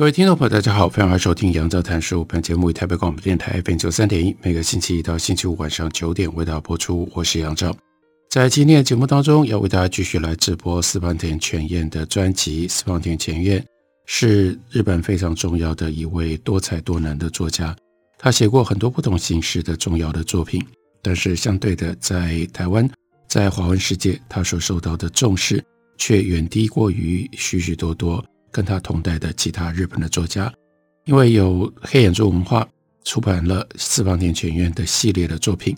各位听众朋友，大家好，欢迎来收听杨照谈书。本节目以台北广播电台 FM 九三点一，每个星期一到星期五晚上九点为大家播出。我是杨照，在今天的节目当中，要为大家继续来直播四方田泉彦的专辑。四方田泉彦是日本非常重要的一位多才多能的作家，他写过很多不同形式的重要的作品，但是相对的，在台湾，在华文世界，他所受到的重视却远低过于许许多多。跟他同代的其他日本的作家，因为有黑眼珠文化出版了四方田泉彦的系列的作品，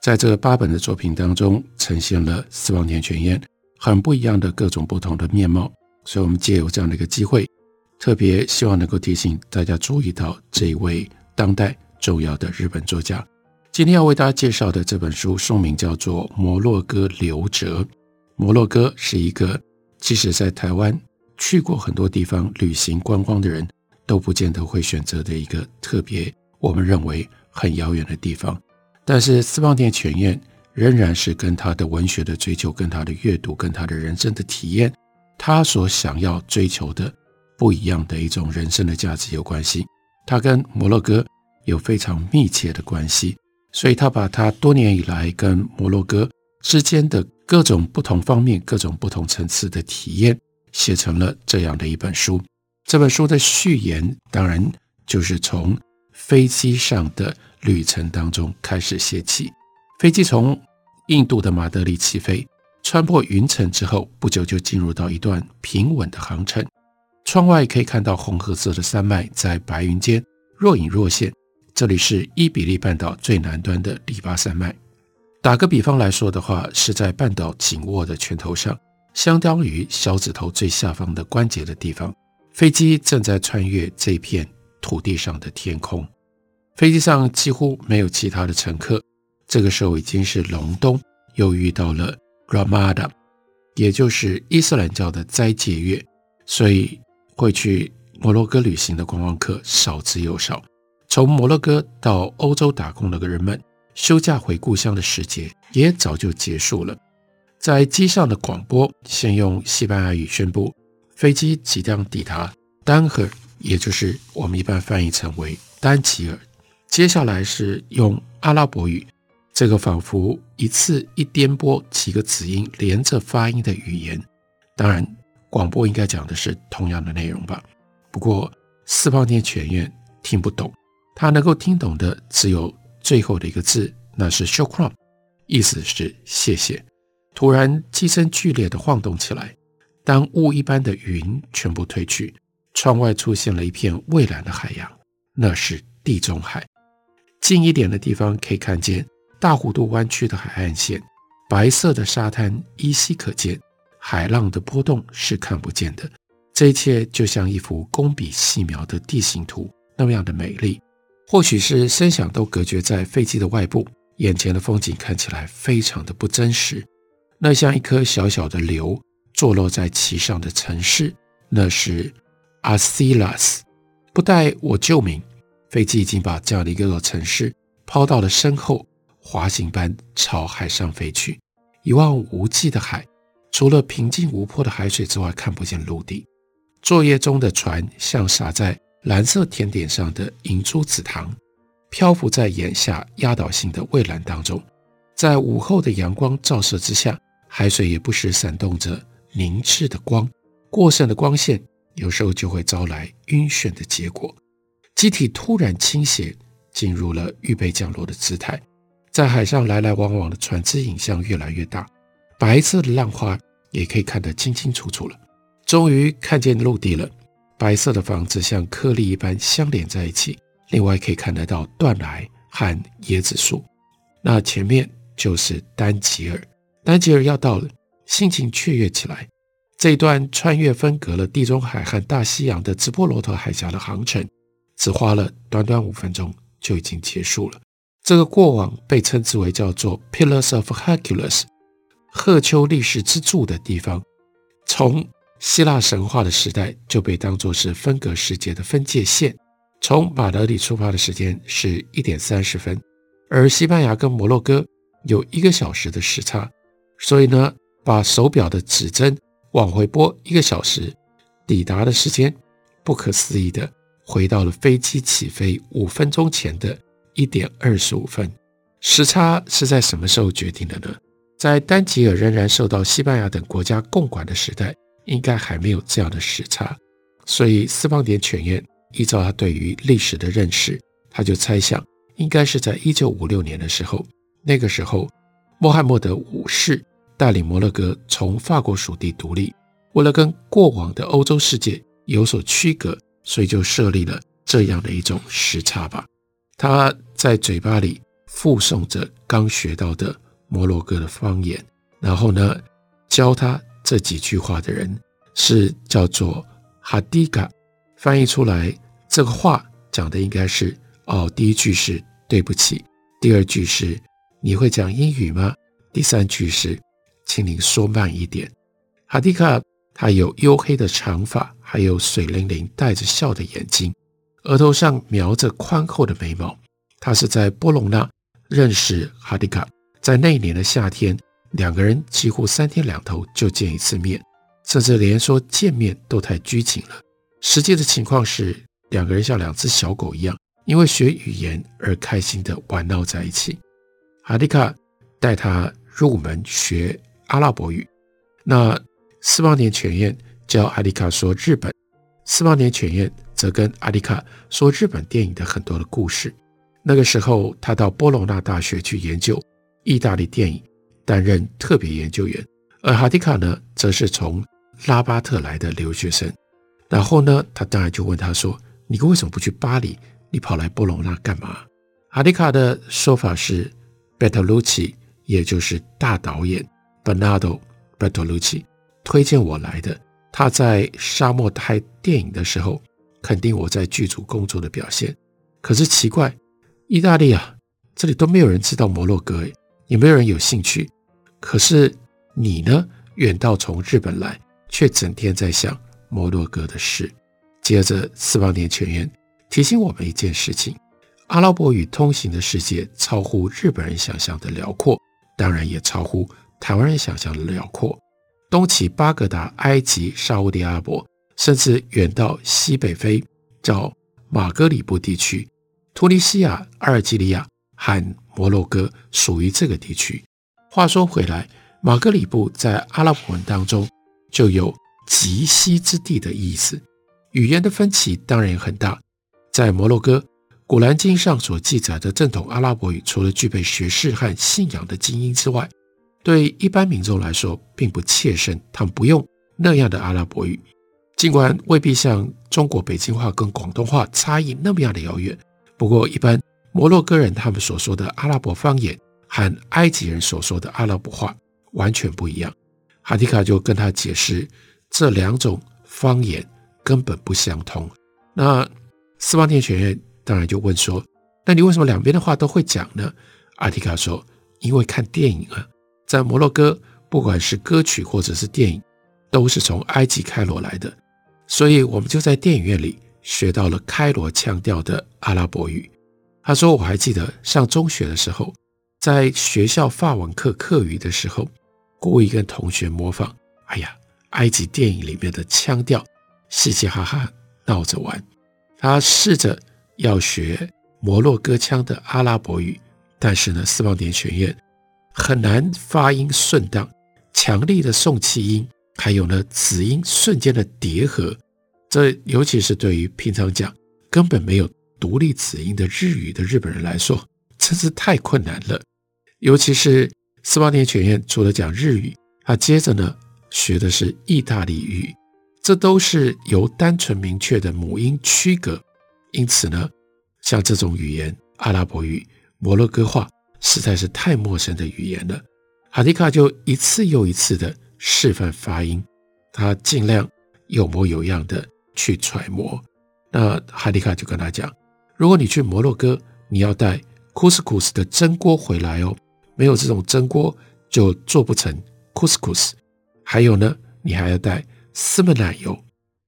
在这八本的作品当中，呈现了四方田泉彦很不一样的各种不同的面貌。所以，我们借由这样的一个机会，特别希望能够提醒大家注意到这一位当代重要的日本作家。今天要为大家介绍的这本书，书名叫做《摩洛哥留哲》。摩洛哥是一个，即使在台湾。去过很多地方旅行观光的人都不见得会选择的一个特别，我们认为很遥远的地方。但是四方田泉彦仍然是跟他的文学的追求、跟他的阅读、跟他的人生的体验，他所想要追求的不一样的一种人生的价值有关系。他跟摩洛哥有非常密切的关系，所以他把他多年以来跟摩洛哥之间的各种不同方面、各种不同层次的体验。写成了这样的一本书。这本书的序言当然就是从飞机上的旅程当中开始写起。飞机从印度的马德里起飞，穿破云层之后，不久就进入到一段平稳的航程。窗外可以看到红褐色的山脉在白云间若隐若现。这里是伊比利半岛最南端的里巴山脉。打个比方来说的话，是在半岛紧握的拳头上。相当于小指头最下方的关节的地方，飞机正在穿越这片土地上的天空。飞机上几乎没有其他的乘客。这个时候已经是隆冬，又遇到了 Ramada，也就是伊斯兰教的斋戒月，所以会去摩洛哥旅行的观光客少之又少。从摩洛哥到欧洲打工的人们，休假回故乡的时节也早就结束了。在机上的广播先用西班牙语宣布飞机即将抵达丹河，也就是我们一般翻译成为丹吉尔。接下来是用阿拉伯语，这个仿佛一次一颠簸几个子音连着发音的语言。当然，广播应该讲的是同样的内容吧。不过四方田泉院听不懂，他能够听懂的只有最后的一个字，那是 shukran，意思是谢谢。突然，机身剧烈地晃动起来。当雾一般的云全部退去，窗外出现了一片蔚蓝的海洋，那是地中海。近一点的地方可以看见大弧度弯曲的海岸线，白色的沙滩依稀可见，海浪的波动是看不见的。这一切就像一幅工笔细描的地形图，那么样的美丽。或许是声响都隔绝在飞机的外部，眼前的风景看起来非常的不真实。那像一颗小小的瘤坐落在其上的城市，那是阿西拉斯。不待我救名，飞机已经把这样的一个城市抛到了身后，滑行般朝海上飞去。一望无际的海，除了平静无波的海水之外，看不见陆地。作业中的船像洒在蓝色甜点上的银珠紫糖，漂浮在眼下压倒性的蔚蓝当中，在午后的阳光照射之下。海水也不时闪动着凝滞的光，过剩的光线有时候就会招来晕眩的结果。机体突然倾斜，进入了预备降落的姿态。在海上来来往往的船只影像越来越大，白色的浪花也可以看得清清楚楚了。终于看见陆地了，白色的房子像颗粒一般相连在一起。另外可以看得到断崖和椰子树。那前面就是丹吉尔。丹吉尔要到了，心情雀跃起来。这一段穿越分隔了地中海和大西洋的直布罗陀海峡的航程，只花了短短五分钟就已经结束了。这个过往被称之为叫做 Pillars of Hercules，赫丘利士之柱的地方，从希腊神话的时代就被当作是分隔世界的分界线。从马德里出发的时间是一点三十分，而西班牙跟摩洛哥有一个小时的时差，所以呢，把手表的指针往回拨一个小时，抵达的时间不可思议的回到了飞机起飞五分钟前的一点二十五分。时差是在什么时候决定的呢？在丹吉尔仍然受到西班牙等国家共管的时代，应该还没有这样的时差，所以斯邦点犬彦。依照他对于历史的认识，他就猜想，应该是在一九五六年的时候，那个时候，穆罕默德五世带领摩洛哥从法国属地独立，为了跟过往的欧洲世界有所区隔，所以就设立了这样的一种时差吧。他在嘴巴里复诵着刚学到的摩洛哥的方言，然后呢，教他这几句话的人是叫做哈迪嘎。翻译出来，这个话讲的应该是哦，第一句是对不起，第二句是你会讲英语吗？第三句是请您说慢一点。哈迪卡他有黝黑的长发，还有水灵灵带着笑的眼睛，额头上描着宽厚的眉毛。他是在波隆纳认识哈迪卡，在那一年的夏天，两个人几乎三天两头就见一次面，甚至连说见面都太拘谨了。实际的情况是，两个人像两只小狗一样，因为学语言而开心地玩闹在一起。哈迪卡带他入门学阿拉伯语，那斯邦点犬彦教阿迪卡说日本，斯邦点犬彦则跟阿迪卡说日本电影的很多的故事。那个时候，他到波隆纳大学去研究意大利电影，担任特别研究员，而哈迪卡呢，则是从拉巴特来的留学生。然后呢，他当然就问他说：“你为什么不去巴黎？你跑来波隆纳干嘛？”哈迪卡的说法是：“Bertolucci，也就是大导演 Bernardo Bertolucci 推荐我来的。他在沙漠拍电影的时候，肯定我在剧组工作的表现。可是奇怪，意大利啊，这里都没有人知道摩洛哥，也没有人有兴趣。可是你呢，远道从日本来，却整天在想。”摩洛哥的事。接着，四邦点犬彦提醒我们一件事情：阿拉伯语通行的世界超乎日本人想象的辽阔，当然也超乎台湾人想象的辽阔。东起巴格达、埃及、沙乌地阿拉伯，甚至远到西北非，叫马格里布地区，突尼西亚、阿尔及利亚和摩洛哥属于这个地区。话说回来，马格里布在阿拉伯文当中就有。极西之地的意思，语言的分歧当然也很大。在摩洛哥，《古兰经》上所记载的正统阿拉伯语，除了具备学识和信仰的精英之外，对一般民众来说并不切身。他们不用那样的阿拉伯语，尽管未必像中国北京话跟广东话差异那么样的遥远。不过，一般摩洛哥人他们所说的阿拉伯方言和埃及人所说的阿拉伯话完全不一样。哈迪卡就跟他解释。这两种方言根本不相通。那斯邦点犬彦当然就问说：“那你为什么两边的话都会讲呢？”阿迪卡说：“因为看电影啊，在摩洛哥，不管是歌曲或者是电影，都是从埃及开罗来的，所以我们就在电影院里学到了开罗腔调的阿拉伯语。”他说：“我还记得上中学的时候，在学校法文课课余的时候，故意跟同学模仿。哎呀！”埃及电影里面的腔调，嘻嘻哈哈闹着玩。他试着要学摩洛哥腔的阿拉伯语，但是呢，斯邦点学院很难发音顺当，强力的送气音，还有呢子音瞬间的叠合，这尤其是对于平常讲根本没有独立子音的日语的日本人来说，真是太困难了。尤其是斯邦点犬彦除了讲日语，他接着呢。学的是意大利语，这都是由单纯明确的母音区隔，因此呢，像这种语言，阿拉伯语、摩洛哥话，实在是太陌生的语言了。哈迪卡就一次又一次的示范发音，他尽量有模有样的去揣摩。那哈迪卡就跟他讲：“如果你去摩洛哥，你要带 couscous 的蒸锅回来哦，没有这种蒸锅就做不成 couscous。还有呢，你还要带丝曼奶油，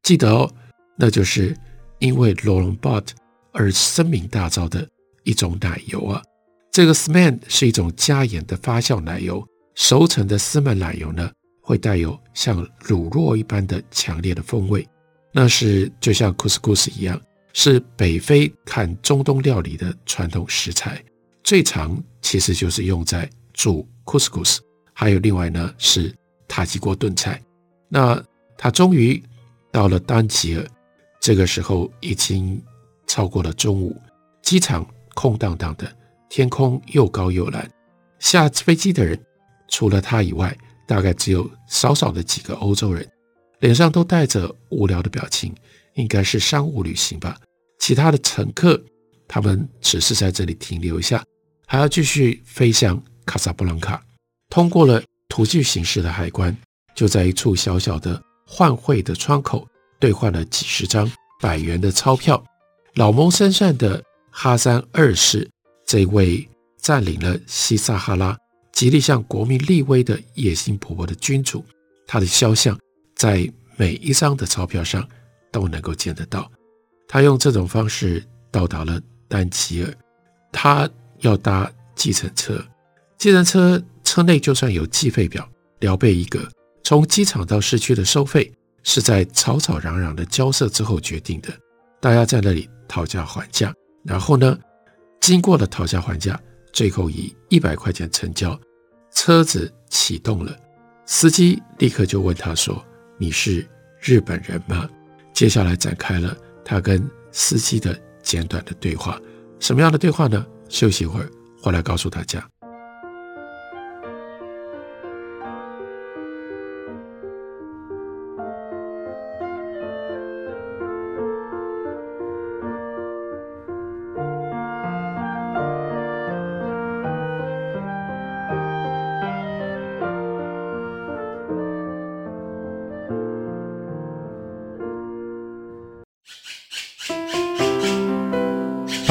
记得哦，那就是因为罗龙巴特而声名大噪的一种奶油啊。这个丝曼是一种加盐的发酵奶油，熟成的丝曼奶油呢，会带有像乳酪一般的强烈的风味。”那是就像 couscous 一样，是北非看中东料理的传统食材，最常其实就是用在煮 couscous，，还有另外呢是塔吉锅炖菜。那他终于到了丹吉尔，这个时候已经超过了中午，机场空荡荡的，天空又高又蓝，下飞机的人除了他以外，大概只有少少的几个欧洲人。脸上都带着无聊的表情，应该是商务旅行吧。其他的乘客，他们只是在这里停留一下，还要继续飞向卡萨布兰卡。通过了突击形式的海关，就在一处小小的换汇的窗口兑换了几十张百元的钞票。老谋深算的哈桑二世，这位占领了西撒哈拉、极力向国民立威的野心勃勃的君主，他的肖像。在每一张的钞票上都能够见得到。他用这种方式到达了丹吉尔。他要搭计程车，计程车车内就算有计费表，聊备一个。从机场到市区的收费是在吵吵嚷嚷的交涉之后决定的。大家在那里讨价还价，然后呢，经过了讨价还价，最后以一百块钱成交。车子启动了，司机立刻就问他说。你是日本人吗？接下来展开了他跟司机的简短的对话。什么样的对话呢？休息一会儿，回来告诉大家。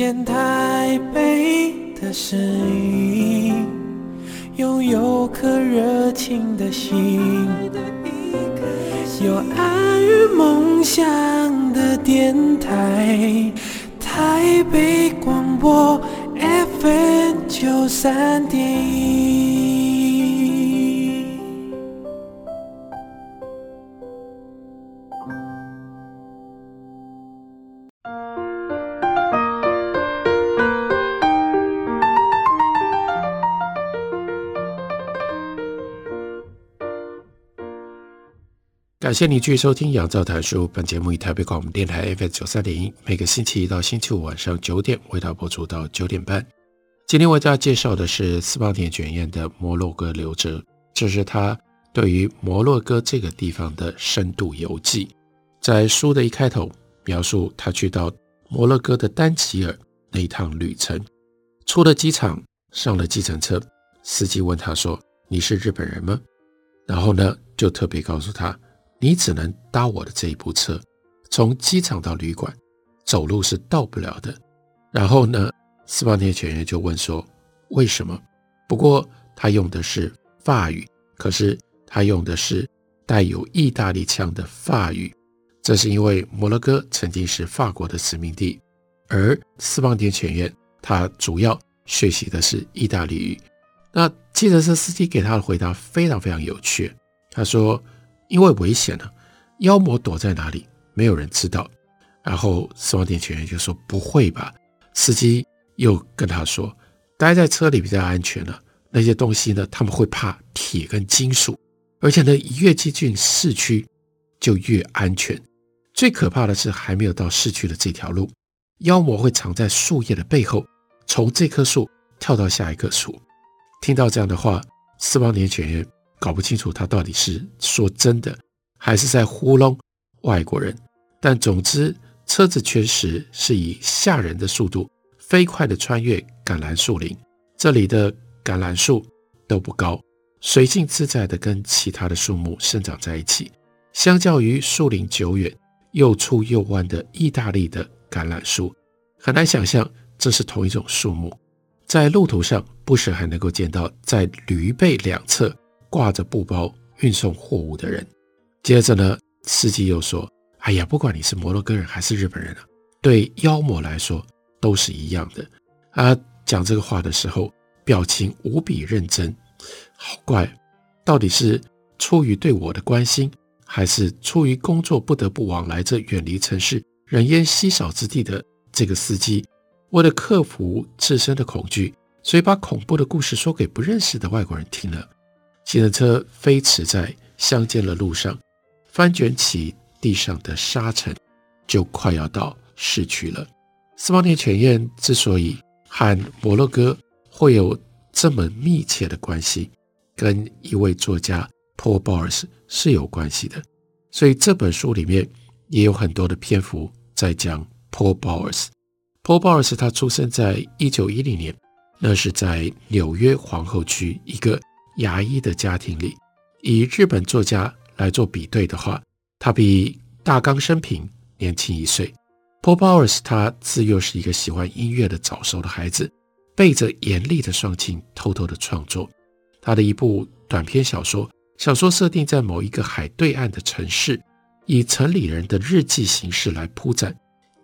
见台北的声音，拥有颗热情的心，有爱与梦想的电台，台北广播 FM 九三点感谢你继续收听《杨照谈书》。本节目以台北广播电台 FM 九三点一，每个星期一到星期五晚上九点为大家播出到九点半。今天为大家介绍的是斯邦田卷烟的《摩洛哥流折》，这是他对于摩洛哥这个地方的深度游记。在书的一开头，描述他去到摩洛哥的丹吉尔那一趟旅程。出了机场，上了计程车，司机问他说：“你是日本人吗？”然后呢，就特别告诉他。你只能搭我的这一部车，从机场到旅馆，走路是到不了的。然后呢，斯邦田卷彦就问说：“为什么？”不过他用的是法语，可是他用的是带有意大利腔的法语。这是因为摩洛哥曾经是法国的殖民地，而斯邦田卷彦他主要学习的是意大利语。那汽车司机给他的回答非常非常有趣，他说。因为危险了，妖魔躲在哪里？没有人知道。然后司马田犬就说：“不会吧？”司机又跟他说：“待在车里比较安全了。那些东西呢？他们会怕铁跟金属，而且呢，越接近市区就越安全。最可怕的是，还没有到市区的这条路，妖魔会藏在树叶的背后，从这棵树跳到下一棵树。”听到这样的话，司马田犬搞不清楚他到底是说真的，还是在糊弄外国人。但总之，车子确实是以吓人的速度飞快地穿越橄榄树林。这里的橄榄树都不高，随性自在地跟其他的树木生长在一起。相较于树龄久远、又粗又弯的意大利的橄榄树，很难想象这是同一种树木。在路途上，不时还能够见到在驴背两侧挂着布包运送货物的人。接着呢，司机又说：“哎呀，不管你是摩洛哥人还是日本人啊，对妖魔来说都是一样的。”他讲这个话的时候，表情无比认真。好怪，到底是出于对我的关心，还是出于工作不得不往来这远离城市、人烟稀少之地的这个司机？为了克服自身的恐惧，所以把恐怖的故事说给不认识的外国人听了。计程车飞驰在乡间的路上，翻卷起地上的沙尘，就快要到市区了。司马田犬宴之所以和摩洛哥会有这么密切的关系，跟一位作家 Paul Bowers 是有关系的。所以这本书里面也有很多的篇幅在讲 Paul Bowers。Paul Bowers 他出生在一九一零年，那是在纽约皇后区一个牙医的家庭里。以日本作家来做比对的话，他比大冈生平年轻一岁。Paul Bowers 他自幼是一个喜欢音乐的早熟的孩子，背着严厉的双亲偷偷的创作。他的一部短篇小说，小说设定在某一个海对岸的城市，以城里人的日记形式来铺展。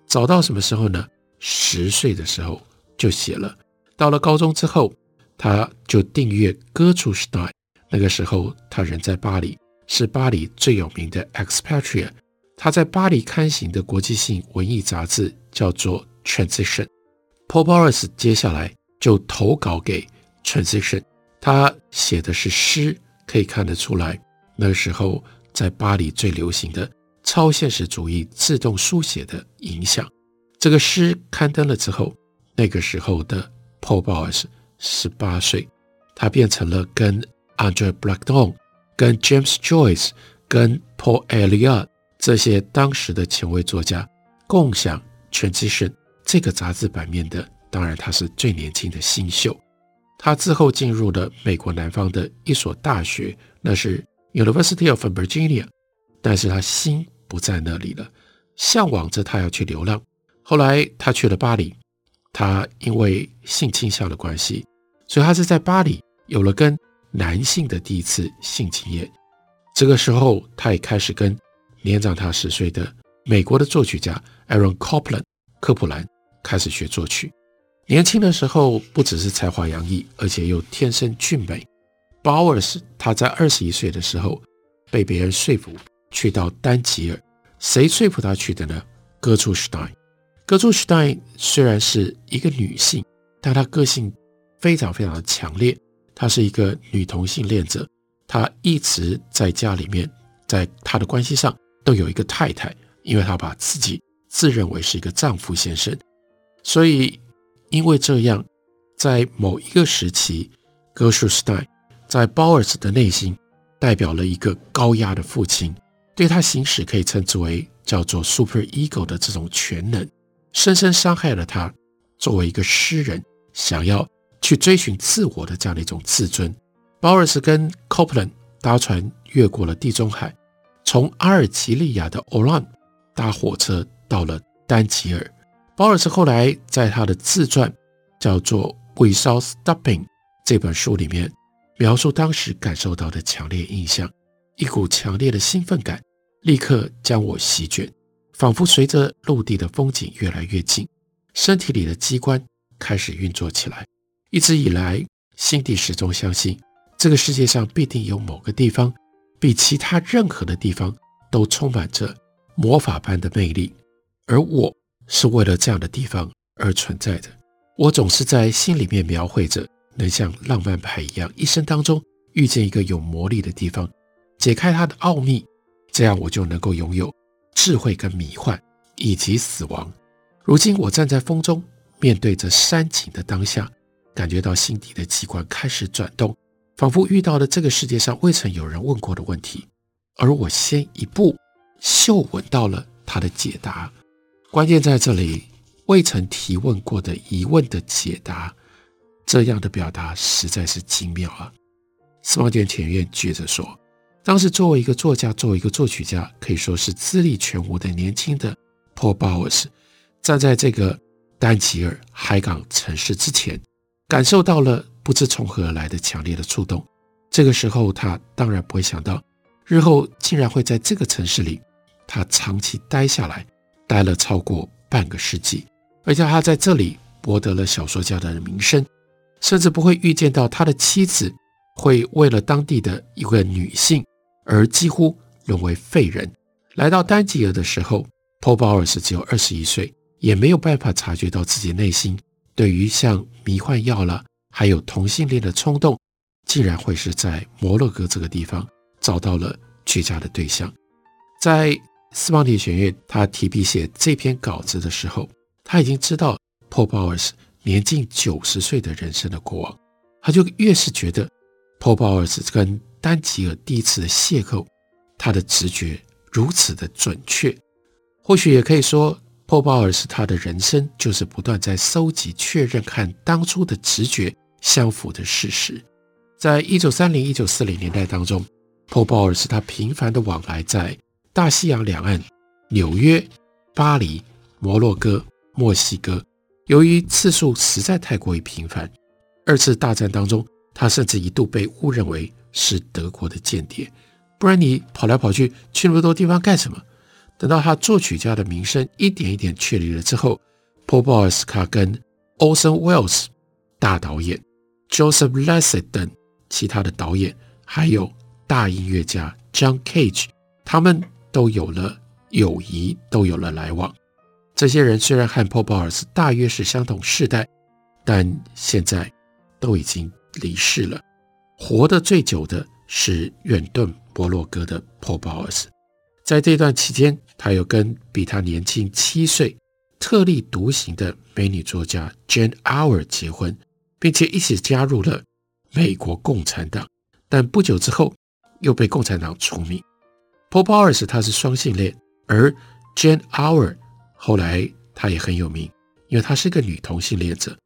早到什么时候呢？十岁的时候就写了，到了高中之后，他就订阅 Gertrude Stein。那个时候他人在巴黎，是巴黎最有名的 expatriate。他在巴黎刊行的国际性文艺杂志叫做 Transition。Paul Bowers 接下来就投稿给 Transition，他写的是诗，可以看得出来，那个时候在巴黎最流行的超现实主义自动书写的影响。这个诗刊登了之后，那个时候的 Paul Bowers 十八岁，他变成了跟 Andre Breton、跟 James Joyce、跟 Paul Eluard 这些当时的前卫作家共享《Transition》这个杂志版面的。当然，他是最年轻的新秀。他之后进入了美国南方的一所大学，那是 University of Virginia，但是他心不在那里了，向往着他要去流浪。后来他去了巴黎，他因为性倾向的关系，所以他是在巴黎有了跟男性的第一次性经验。这个时候，他也开始跟年长他十岁的美国的作曲家 Aaron Copland 科普兰开始学作曲。年轻的时候不只是才华洋溢，而且又天生俊美。Bowers 他在二十一岁的时候被别人说服去到丹吉尔，谁说服他去的呢？Gershwin。格朱史黛因虽然是一个女性，但她个性非常非常的强烈。她是一个女同性恋者，她一直在家里面，在她的关系上都有一个太太，因为她把自己自认为是一个丈夫先生。所以，因为这样，在某一个时期，格朱史黛因在鲍尔斯的内心代表了一个高压的父亲，对他行使可以称之为叫做 super ego 的这种权能。深深伤害了他作为一个诗人想要去追寻自我的这样的一种自尊。鲍尔斯跟 Copeland 搭船越过了地中海，从阿尔及利亚的 Oran 搭火车到了丹吉尔。鲍尔斯后来在他的自传叫做《Without Stopping》这本书里面描述当时感受到的强烈印象，一股强烈的兴奋感立刻将我席卷。仿佛随着陆地的风景越来越近，身体里的机关开始运作起来。一直以来，心底始终相信，这个世界上必定有某个地方，比其他任何的地方都充满着魔法般的魅力，而我是为了这样的地方而存在的。我总是在心里面描绘着，能像浪漫派一样，一生当中遇见一个有魔力的地方，解开它的奥秘，这样我就能够拥有智慧跟迷幻以及死亡。如今我站在风中，面对着山景的当下，感觉到心底的机关开始转动，仿佛遇到了这个世界上未曾有人问过的问题，而我先一步嗅闻到了它的解答。关键在这里，未曾提问过的疑问的解答，这样的表达实在是精妙啊！司马田前院接着说，当时作为一个作家，作为一个作曲家，可以说是资历全无的年轻的 Paul Bowers，站在这个丹吉尔海港城市之前，感受到了不知从何而来的强烈的触动。这个时候，他当然不会想到，日后竟然会在这个城市里，他长期待下来，待了超过半个世纪，而且他在这里博得了小说家的名声，甚至不会预见到他的妻子会为了当地的一位女性而几乎沦为废人。来到丹吉尔的时候，Paul Bowers 只有二十一岁。也没有办法察觉到自己内心对于像迷幻药了，还有同性恋的冲动，竟然会是在摩洛哥这个地方找到了绝佳的对象。在斯邦迪学院，他提笔写这篇稿子的时候，他已经知道 Paul Bowers 年近九十岁的人生的过往，他就越是觉得 Paul Bowers 跟丹吉尔第一次的邂逅，他的直觉如此的准确，或许也可以说。Paul Bowers 他的人生就是不断在搜集、确认和当初的直觉相符的事实。在一九三零、一九四零年代当中，Paul Bowers 他频繁的往来在大西洋两岸、纽约、巴黎、摩洛哥、墨西哥。由于次数实在太过于频繁，二次大战当中，他甚至一度被误认为是德国的间谍。不然你跑来跑去，去那么多地方干什么？等到他作曲家的名声一点一点确立了之后，Paul Bowers 他跟 Orson Welles 大导演、Joseph Losey 等其他的导演，还有大音乐家 John Cage，他们都有了友谊，都有了来往。这些人虽然和 Paul Bowers 大约是相同世代，但现在都已经离世了。活得最久的是远遁摩洛哥的 Paul Bowers。在这段期间，他又跟比他年轻七岁、特立独行的美女作家 Jane Auer 结婚，并且一起加入了美国共产党。但不久之后，又被共产党除名。Paul Bowers 他是双性恋，而 Jane Auer 后来他也很有名，因为他是个女同性恋者。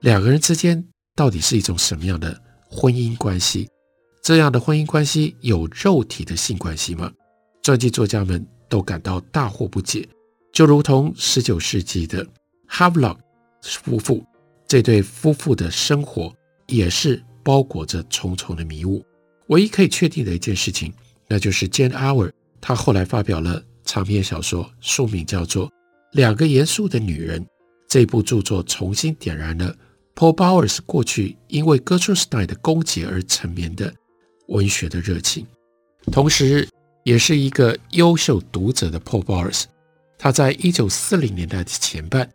两个人之间到底是一种什么样的婚姻关系？这样的婚姻关系有肉体的性关系吗？传记作家们都感到大惑不解，就如同十九世纪的 Havelock 夫妇，这对夫妇的生活也是包裹着重重的迷雾。唯一可以确定的一件事情，那就是 Jane Auer，她后来发表了长篇小说，书名叫做《两个严肃的女人》。这部著作重新点燃了 Paul Bowers 过去因为 Gertrude Stein 的攻击而沉眠的文学的热情，同时。也是一个优秀读者的 Paul Bowers，他在一九四零年代的前半，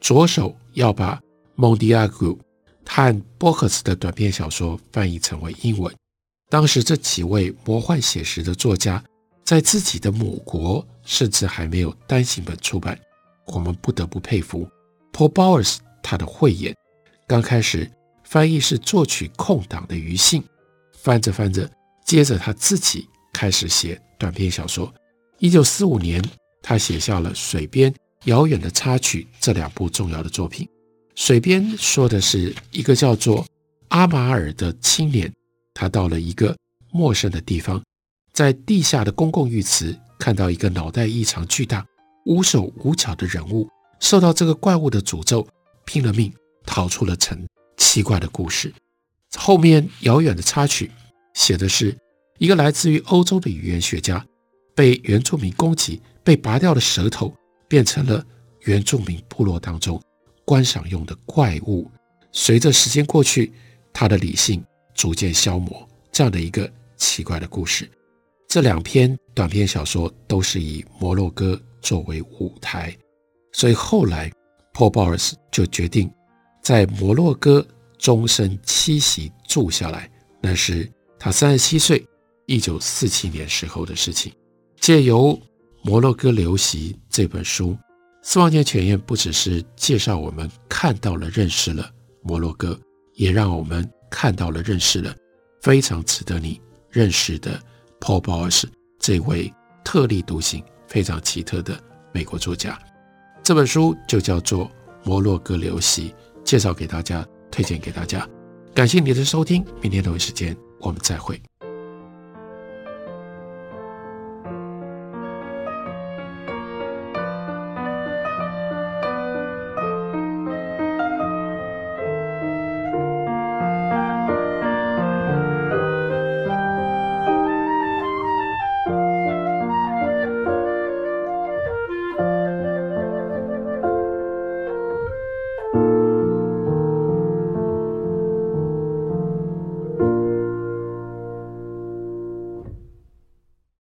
着手要把蒙迪亚古和波赫斯的短篇小说翻译成为英文。当时这几位魔幻写实的作家，在自己的母国甚至还没有单行本出版，我们不得不佩服 Paul Bowers 他的慧眼。刚开始翻译是作曲空档的余兴，翻着翻着，接着他自己开始写。短篇小说，一九四五年，他写下了《水边》《遥远的插曲》这两部重要的作品。《水边》说的是一个叫做阿马尔的青年，他到了一个陌生的地方，在地下的公共浴池看到一个脑袋异常巨大、无手无脚的人物，受到这个怪物的诅咒，拼了命逃出了城。奇怪的故事。后面《遥远的插曲》写的是。一个来自于欧洲的语言学家，被原住民攻击，被拔掉了舌头，变成了原住民部落当中观赏用的怪物。随着时间过去，他的理性逐渐消磨，这样的一个奇怪的故事。这两篇短篇小说都是以摩洛哥作为舞台，所以后来 Paul Bowers 就决定在摩洛哥终身栖息住下来。那是他三十七岁，一九四七年时候的事情。借由《摩洛哥流袭》这本书，司马迁全不只是介绍我们看到了、认识了摩洛哥，也让我们看到了、认识了非常值得你认识的 Paul Bowers 这位特立独行、非常奇特的美国作家。这本书就叫做《摩洛哥流袭》，介绍给大家，推荐给大家。感谢你的收听，明天同一时间我们再会。